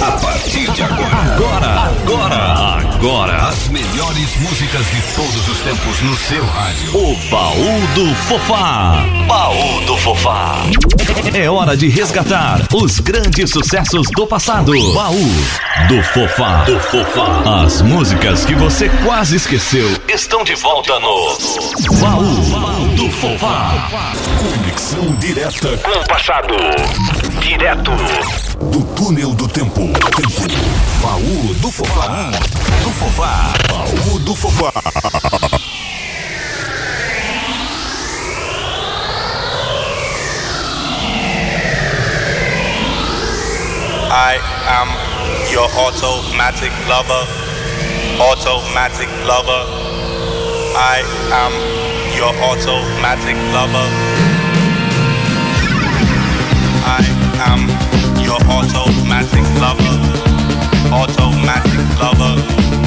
A partir de agora. Agora, agora, agora. As melhores músicas de todos os tempos no seu rádio. O baú do Fofá. Baú do Fofá. É hora de resgatar os grandes sucessos do passado. Baú do Fofá. Do Fofá. As músicas que você quase esqueceu estão de volta no Baú Fofá. Conexão direta Com o passado. Direto do túnel do tempo. tempo. Baú do Fofá. Do Fofá. Baú do Fofá. I am your automatic lover. Automatic lover. I am your automatic lover. I am your automatic lover. Automatic lover.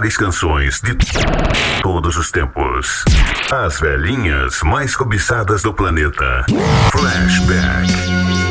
Melhores canções de todos os tempos. As velhinhas mais cobiçadas do planeta. Flashback.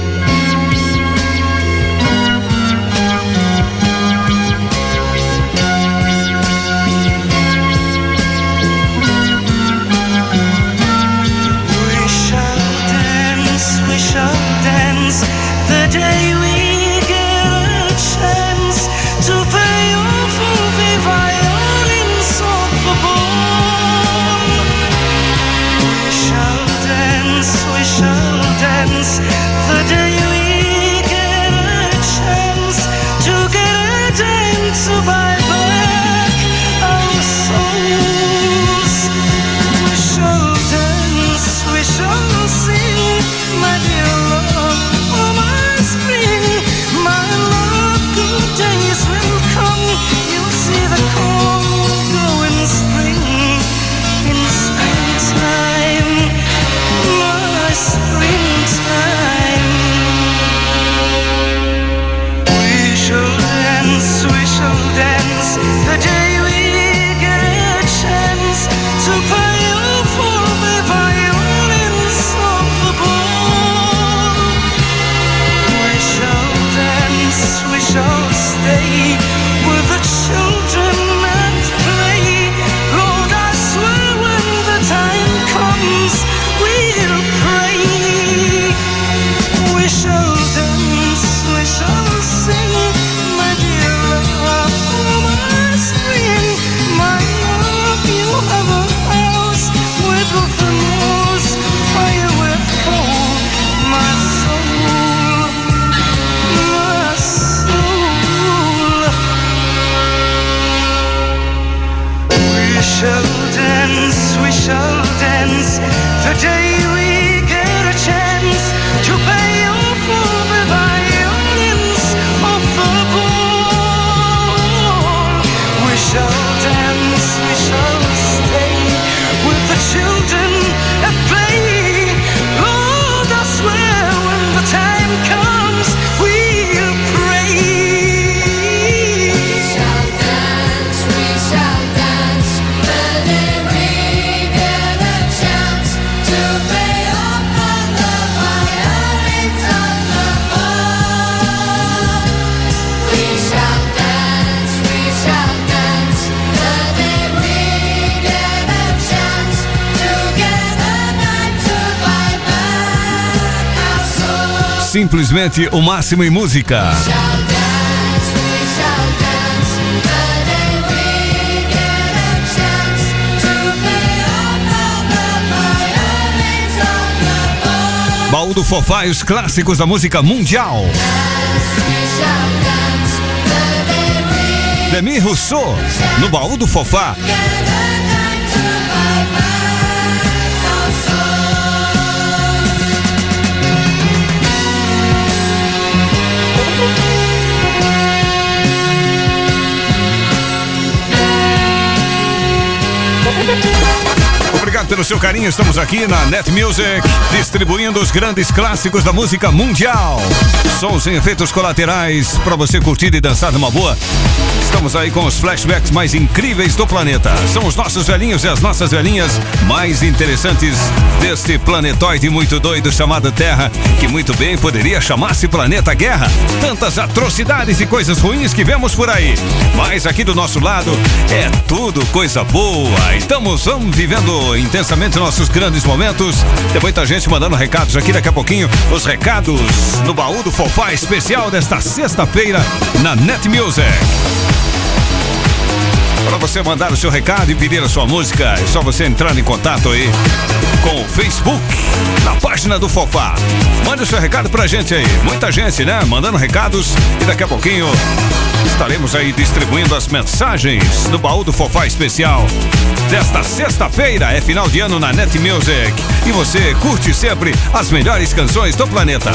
Simplesmente o máximo em música. Baú do Fofá e os clássicos da música mundial. Demi Rousseau, no Baú do Fofá. Obrigado pelo seu carinho. Estamos aqui na Net Music, distribuindo os grandes clássicos da música mundial. Sons sem efeitos colaterais para você curtir e dançar numa boa. Estamos aí com os flashbacks mais incríveis do planeta. São os nossos velhinhos e as nossas velhinhas mais interessantes deste planetoide muito doido chamado Terra, que muito bem poderia chamar-se Planeta Guerra. Tantas atrocidades e coisas ruins que vemos por aí. Mas aqui do nosso lado é tudo coisa boa. Estamos vamos vivendo intensamente nossos grandes momentos. Tem muita gente mandando recados aqui daqui a pouquinho. Os recados no baú do Fofá especial desta sexta-feira na Net Music. Para você mandar o seu recado e pedir a sua música, é só você entrar em contato aí com o Facebook, na página do Fofá. Mande o seu recado pra gente aí. Muita gente, né? Mandando recados e daqui a pouquinho estaremos aí distribuindo as mensagens no baú do Fofá especial. Desta sexta-feira é final de ano na Net Music e você curte sempre as melhores canções do planeta.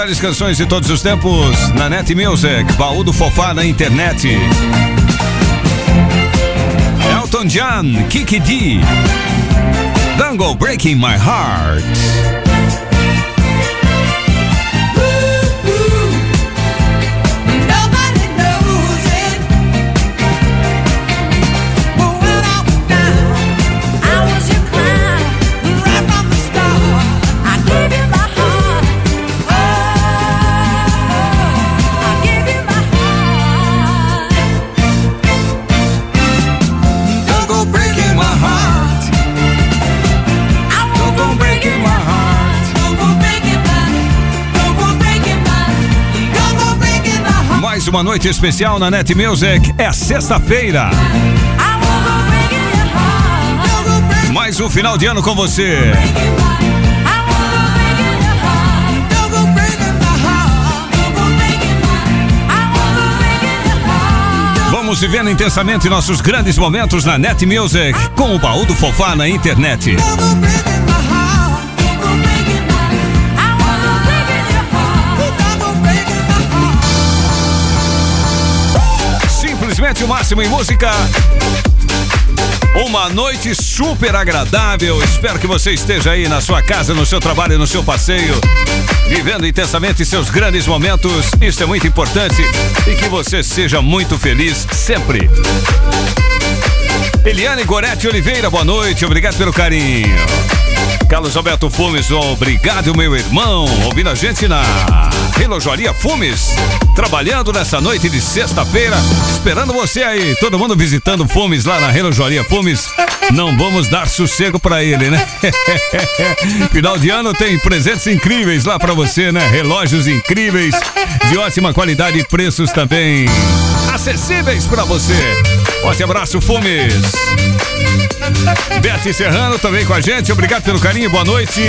Melhores canções de todos os tempos na Net Music, baú do Fofá na internet. Elton John, Kiki D, Dangle Breaking My Heart. Uma noite especial na Net Music. É sexta-feira. Mais um final de ano com você. Vamos vivendo intensamente nossos grandes momentos na Net Music com o baú do Fofá na internet. Simplesmente o máximo em música. Uma noite super agradável. Espero que você esteja aí na sua casa, no seu trabalho, no seu passeio, vivendo intensamente seus grandes momentos. Isso é muito importante e que você seja muito feliz sempre. Eliane Gorete Oliveira, boa noite. Obrigado pelo carinho. Carlos Alberto Fumes, obrigado, meu irmão. Ouvindo a gente na Relojoaria Fumes. Trabalhando nessa noite de sexta-feira. Esperando você aí. Todo mundo visitando Fumes lá na Relojoaria Fumes. Não vamos dar sossego para ele, né? Final de ano tem presentes incríveis lá para você, né? Relógios incríveis, de ótima qualidade e preços também acessíveis para você. Forte abraço, Fumes. Bete Serrano também com a gente. Obrigado pelo carinho. Boa noite.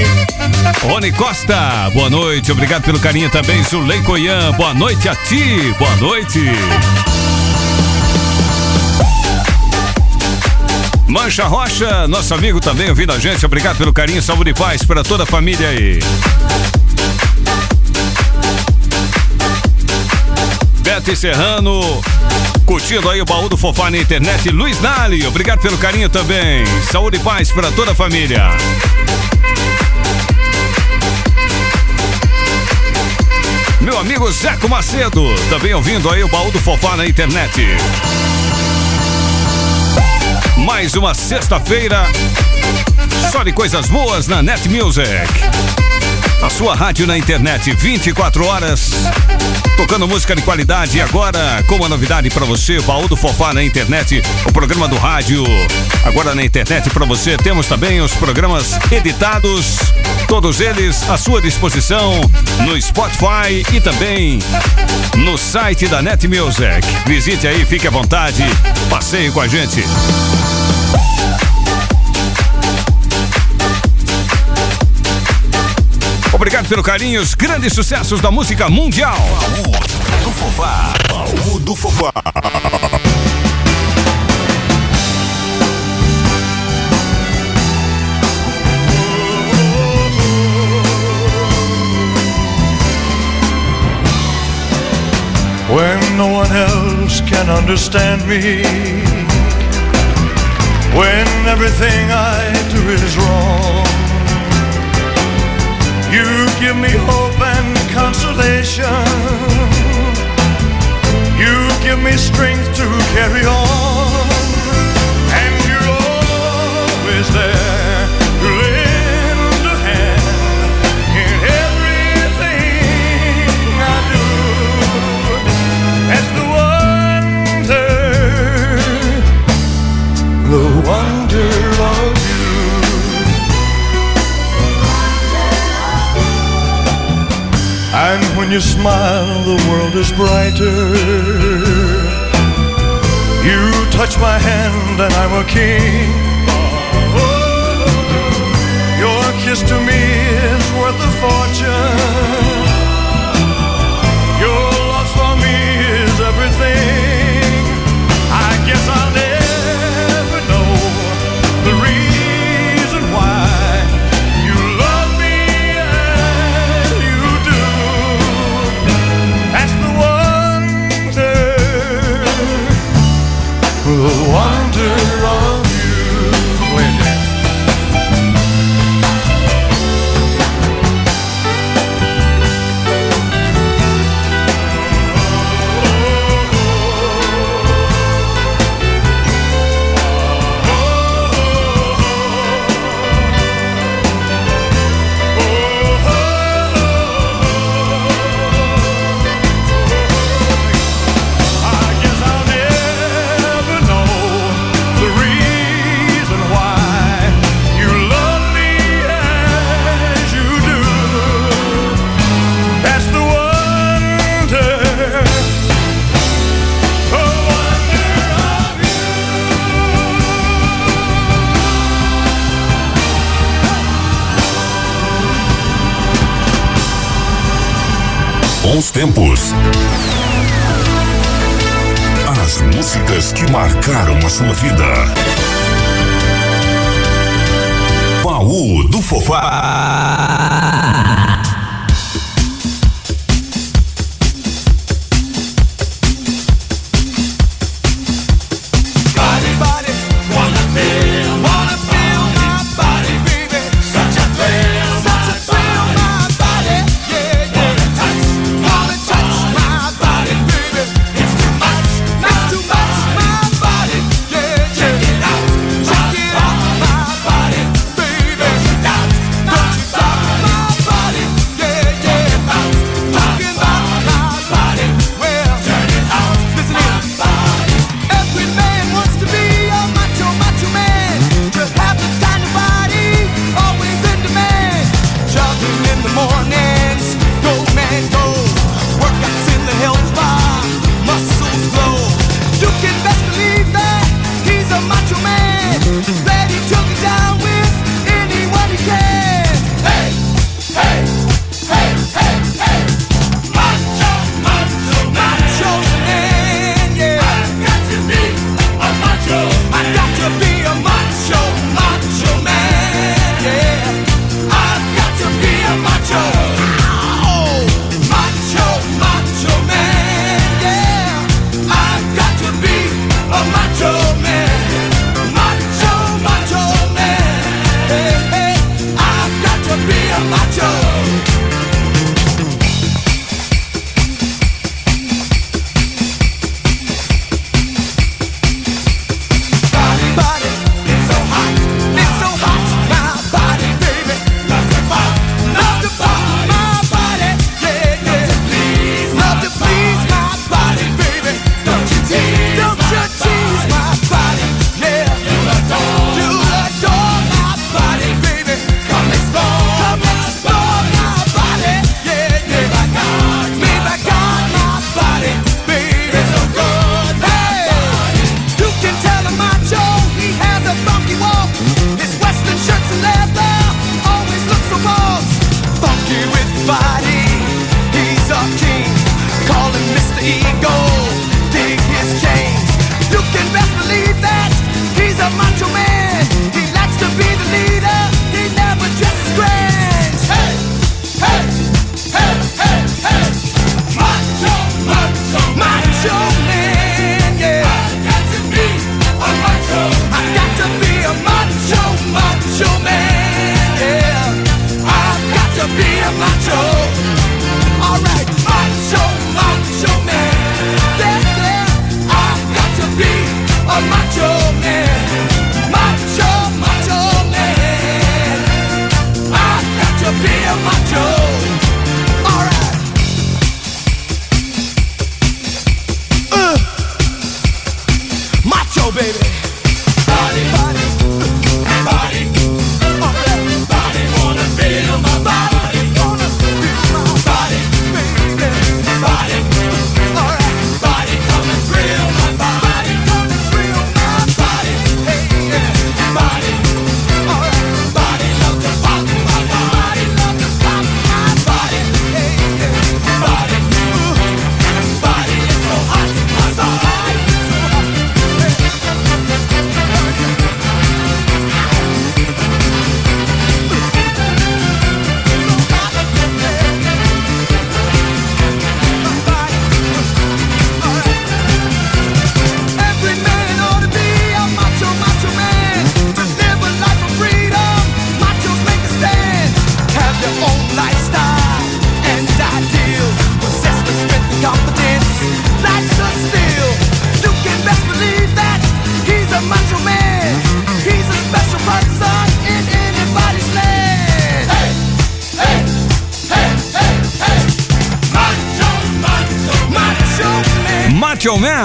Rony Costa. Boa noite. Obrigado pelo carinho também. Zulei Coian. Boa noite a ti. Boa noite. Mancha Rocha, nosso amigo também ouvindo a gente. Obrigado pelo carinho, saúde e paz para toda a família aí. Beto Serrano, curtindo aí o baú do Fofá na internet. Luiz Nali, obrigado pelo carinho também. Saúde e paz para toda a família. Meu amigo Zeco Macedo, também ouvindo aí o baú do Fofá na internet. Mais uma sexta-feira, só de coisas boas na Net Music. A sua rádio na internet 24 horas, tocando música de qualidade. E agora, com uma novidade para você, Baú do Fofá na internet, o programa do rádio. Agora na internet para você, temos também os programas editados, todos eles à sua disposição no Spotify e também no site da Net Music. Visite aí, fique à vontade, passeie com a gente. Obrigado pelo carinho, os grandes sucessos da música mundial. Baú do Fofá. Baú do Fofá. When no one else can understand me, when everything I do is wrong. You give me hope and consolation. You give me strength to carry on. And when you smile, the world is brighter. You touch my hand, and I'm a king. Your kiss to me is worth a fortune. Bons tempos. As músicas que marcaram a sua vida. Baú do Fofá.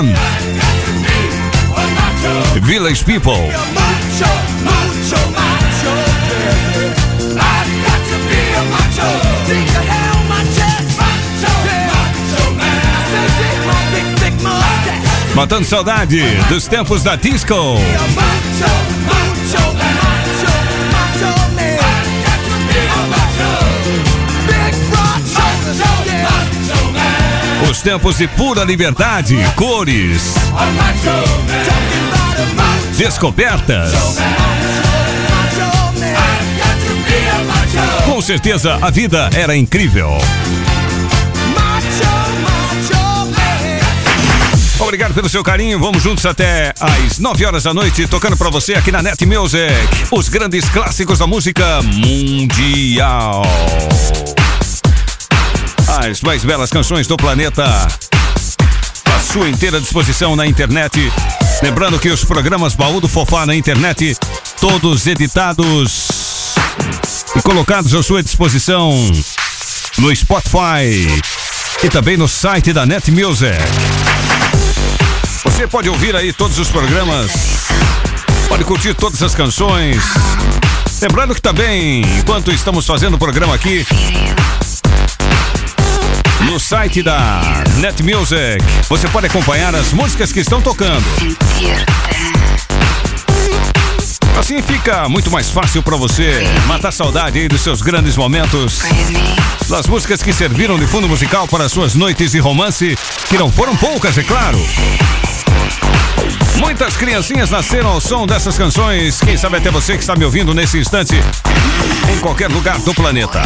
Man. Village People. Matando saudade dos tempos da disco. Os tempos de pura liberdade, cores, descobertas. Com certeza a vida era incrível. Obrigado pelo seu carinho. Vamos juntos até às 9 horas da noite, tocando para você aqui na Net Music os grandes clássicos da música mundial. As mais belas canções do planeta à sua inteira disposição na internet. Lembrando que os programas Baú do Fofá na internet, todos editados e colocados à sua disposição no Spotify e também no site da Net Music. Você pode ouvir aí todos os programas, pode curtir todas as canções. Lembrando que também, enquanto estamos fazendo o programa aqui, no site da Net Music, você pode acompanhar as músicas que estão tocando. Assim fica muito mais fácil para você matar saudade aí dos seus grandes momentos. Das músicas que serviram de fundo musical para suas noites de romance, que não foram poucas, é claro. Muitas criancinhas nasceram ao som dessas canções. Quem sabe até você que está me ouvindo nesse instante, em qualquer lugar do planeta.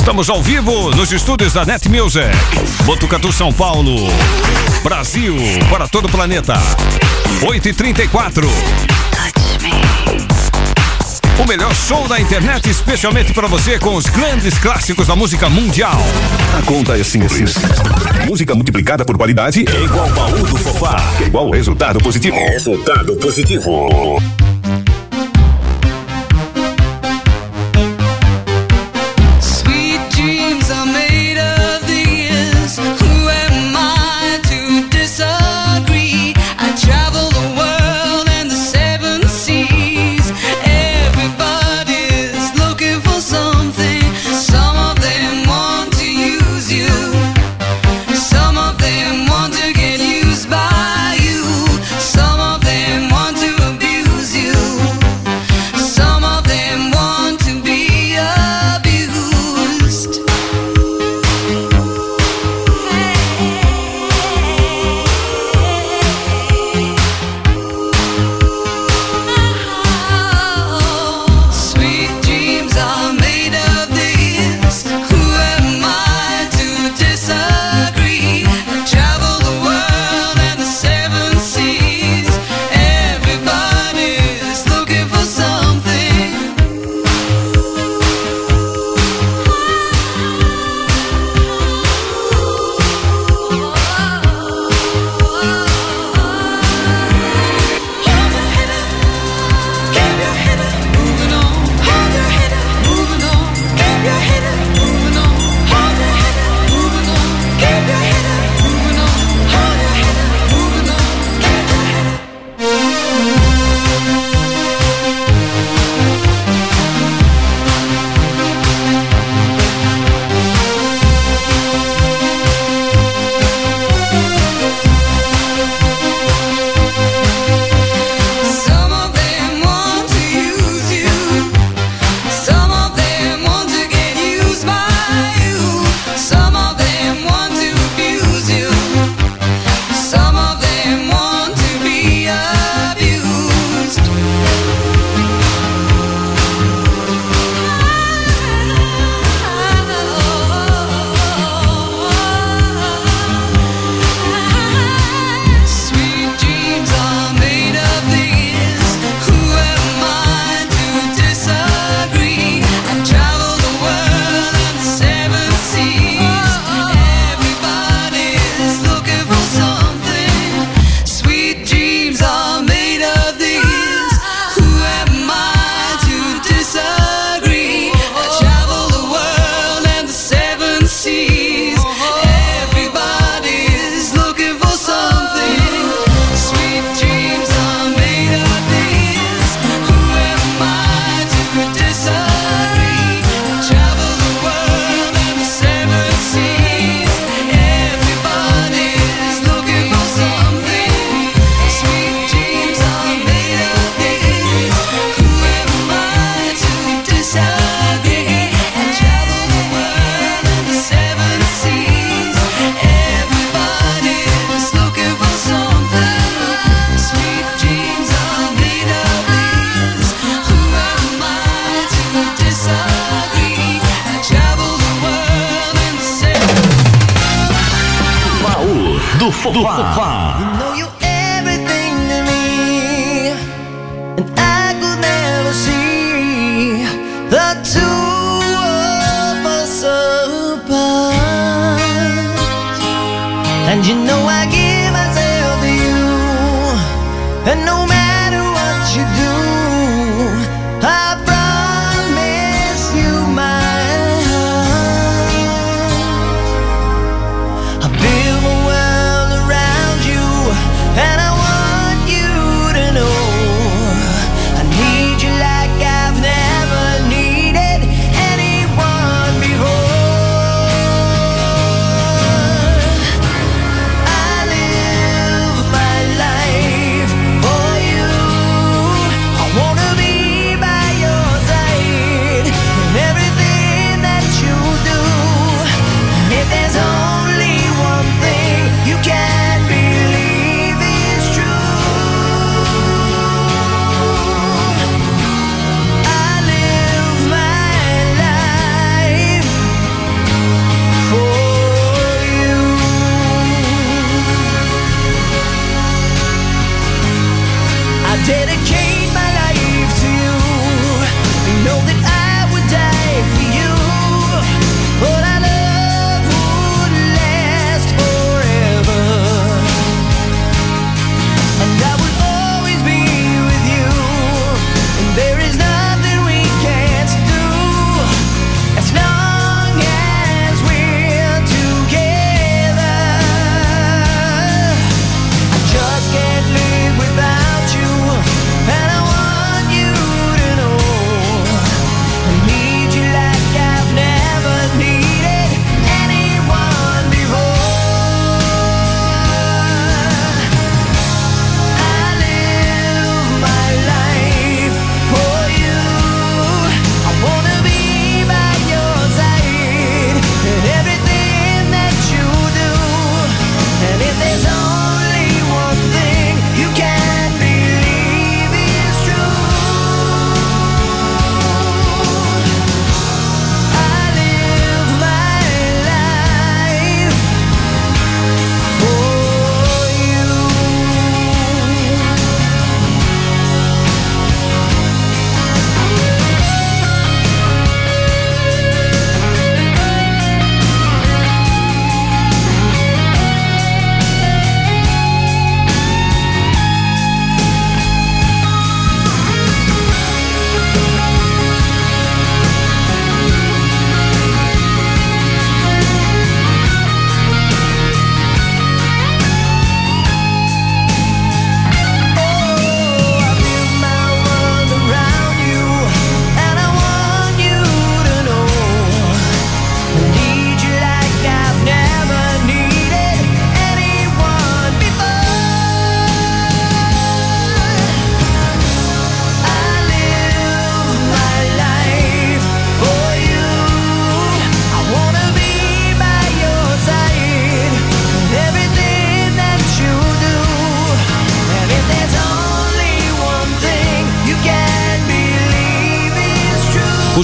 Estamos ao vivo nos estúdios da Net Music, Botucatu, São Paulo, Brasil, para todo o planeta. 8h34. O melhor show da internet, especialmente para você com os grandes clássicos da música mundial. A conta é simples. Música multiplicada por qualidade é igual baú do sofá. É igual resultado positivo. Resultado positivo.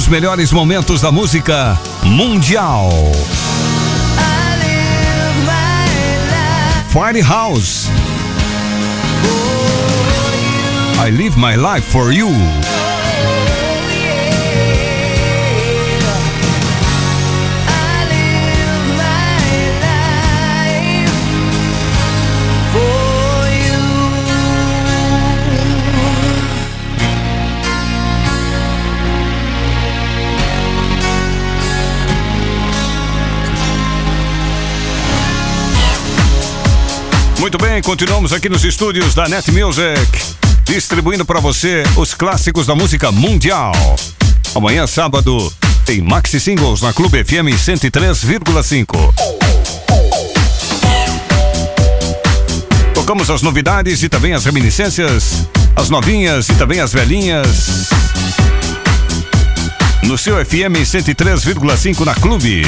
os melhores momentos da música mundial. Firehouse. I live my life for you. Muito bem, continuamos aqui nos estúdios da Net Music, distribuindo para você os clássicos da música mundial. Amanhã, sábado, tem Maxi Singles na Clube FM 103,5. Tocamos as novidades e também as reminiscências, as novinhas e também as velhinhas. No seu FM 103,5 na Clube.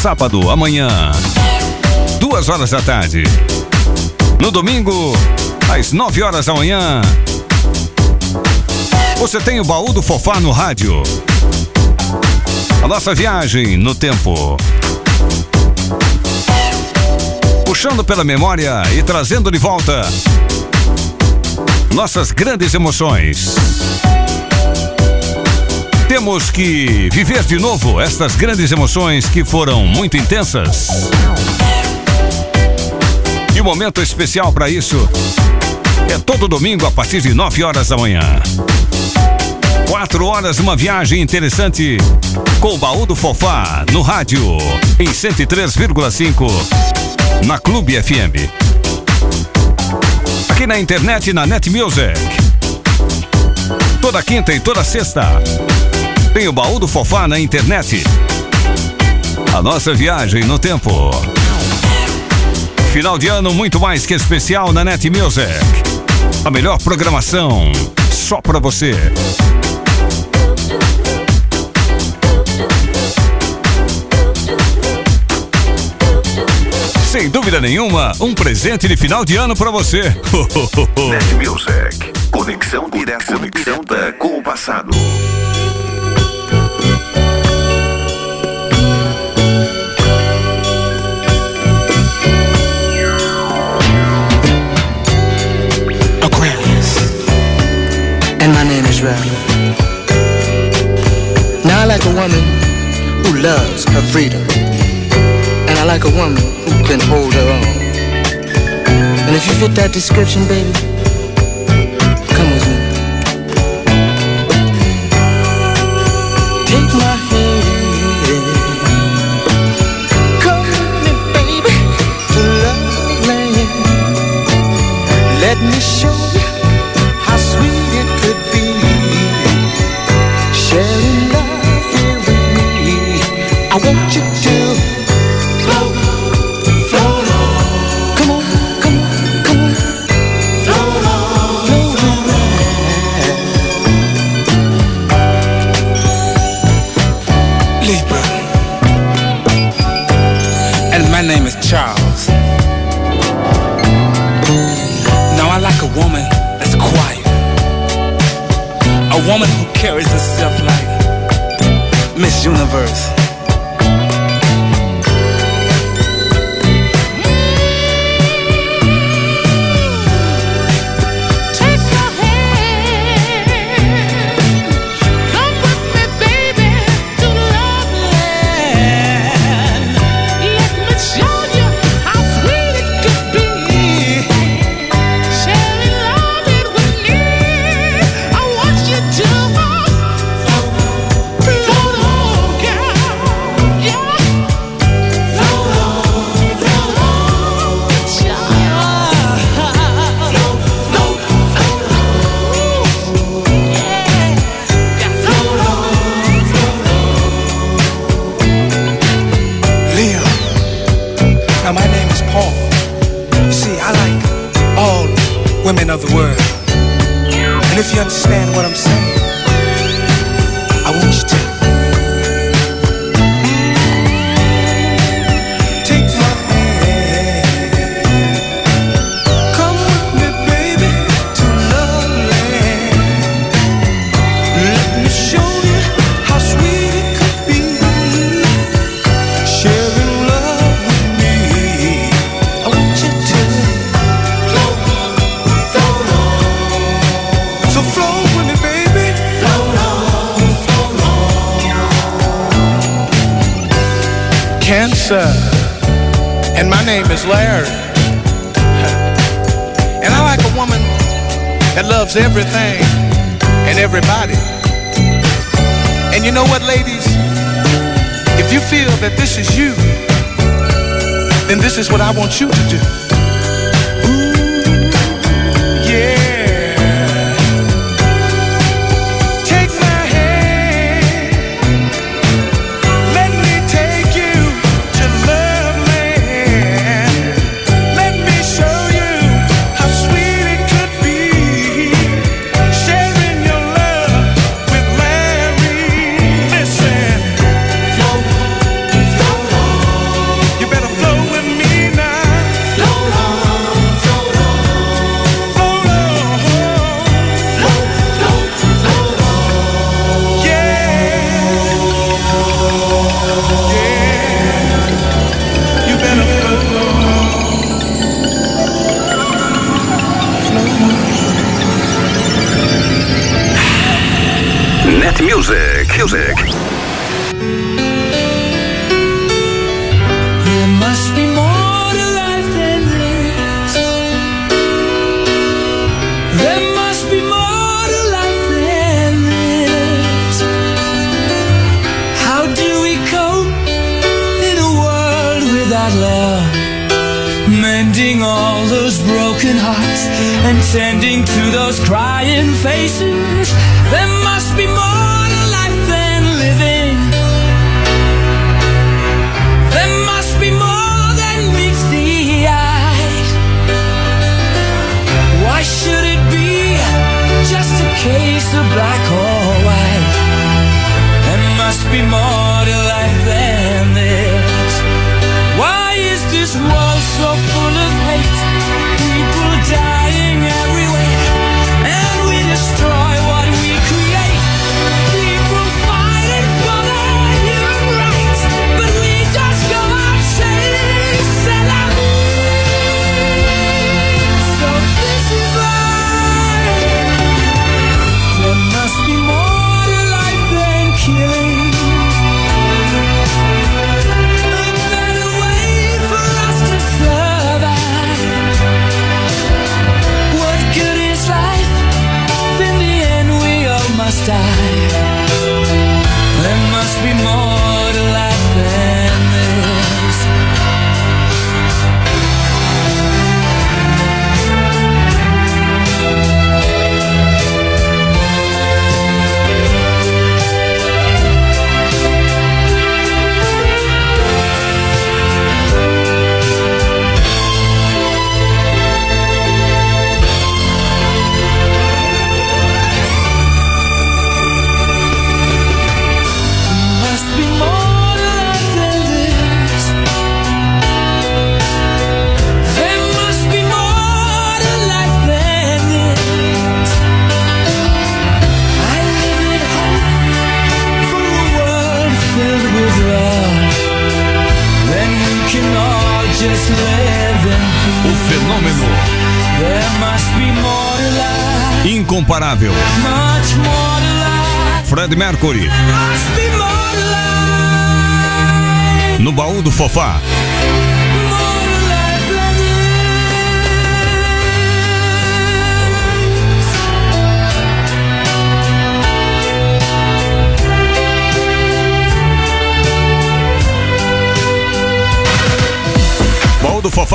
Sábado, amanhã duas horas da tarde. No domingo, às 9 horas da manhã, você tem o baú do Fofá no rádio. A nossa viagem no tempo. Puxando pela memória e trazendo de volta nossas grandes emoções. Temos que viver de novo estas grandes emoções que foram muito intensas. E momento especial para isso é todo domingo a partir de 9 horas da manhã. Quatro horas, uma viagem interessante com o baú do Fofá no rádio em 103,5 na Clube FM. Aqui na internet na Net Music. Toda quinta e toda sexta tem o baú do Fofá na internet. A nossa viagem no tempo. Final de ano muito mais que especial na Net Music. A melhor programação só pra você. Sem dúvida nenhuma, um presente de final de ano pra você. Net Music. Conexão direta, conexão direta com o passado. Loves her freedom. And I like a woman who can hold her own. And if you fit that description, baby, come with me. Take my hand. Come with me, baby, to love land. Let me show Larry. And I like a woman that loves everything and everybody. And you know what, ladies? If you feel that this is you, then this is what I want you to do.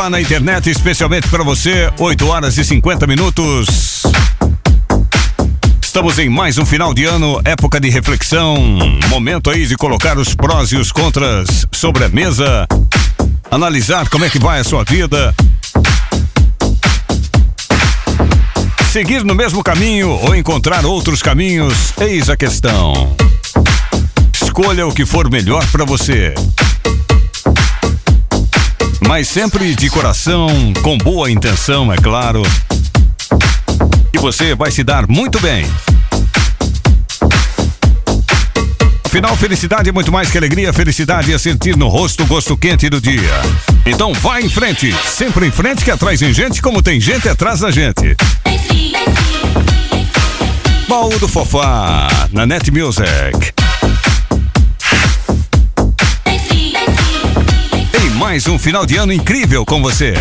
Fofá na internet, especialmente para você, 8 horas e 50 minutos. Estamos em mais um final de ano, época de reflexão. Momento aí de colocar os prós e os contras sobre a mesa. Analisar como é que vai a sua vida. Seguir no mesmo caminho ou encontrar outros caminhos, eis a questão. Escolha o que for melhor para você. Mas sempre de coração, com boa intenção, é claro. E você vai se dar muito bem. Afinal, felicidade é muito mais que alegria. Felicidade é sentir no rosto o gosto quente do dia. Então vai em frente, sempre em frente que atrás tem gente como tem gente atrás da gente. Baú do Fofá, na Net Music. Mais um final de ano incrível com você.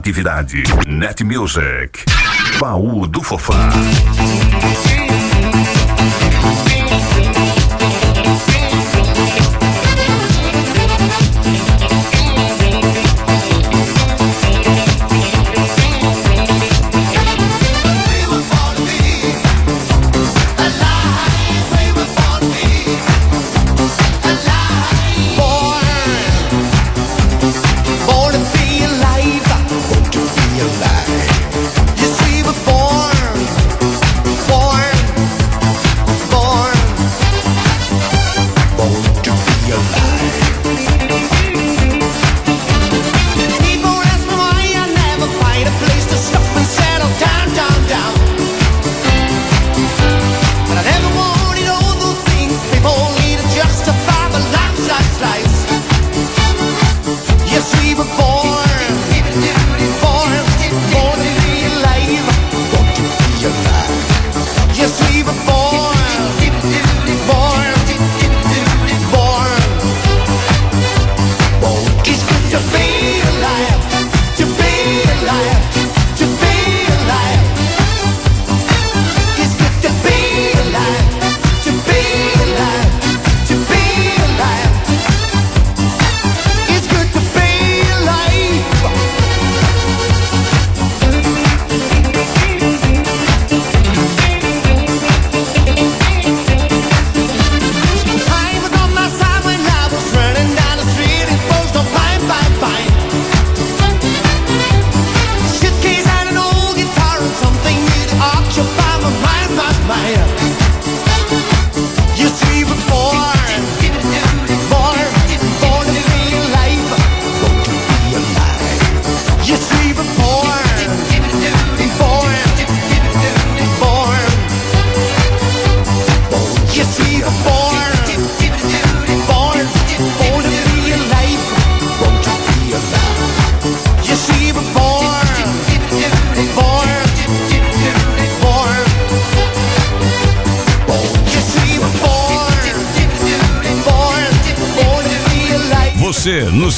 atividade. Net Music.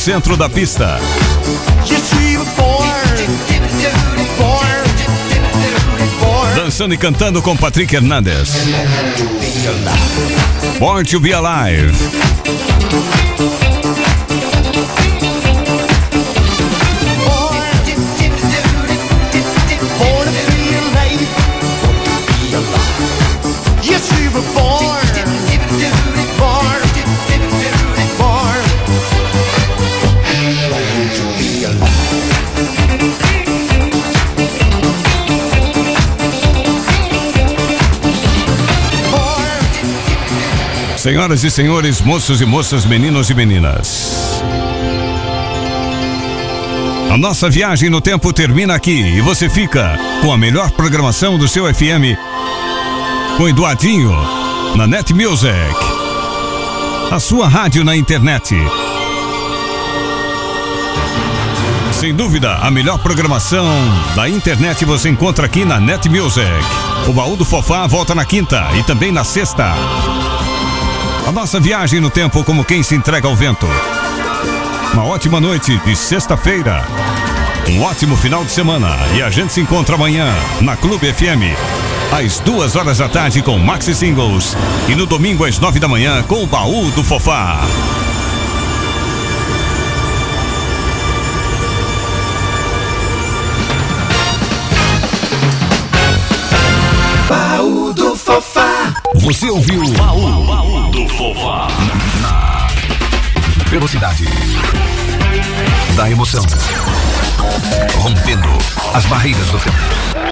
centro da pista. Dançando e cantando com Patrick Hernandez. Born to be alive. Senhoras e senhores, moços e moças, meninos e meninas. A nossa viagem no tempo termina aqui e você fica com a melhor programação do seu FM com Eduardinho na Net Music. A sua rádio na internet. Sem dúvida, a melhor programação da internet você encontra aqui na Net Music. O baú do Fofá volta na quinta e também na sexta. Nossa viagem no tempo como quem se entrega ao vento. Uma ótima noite de sexta-feira. Um ótimo final de semana. E a gente se encontra amanhã na Clube FM. Às duas horas da tarde com Maxi Singles. E no domingo às nove da manhã com o baú do Fofá. Você ouviu Baú, Baú do Fofá. Na velocidade da emoção. Rompendo as barreiras do tempo.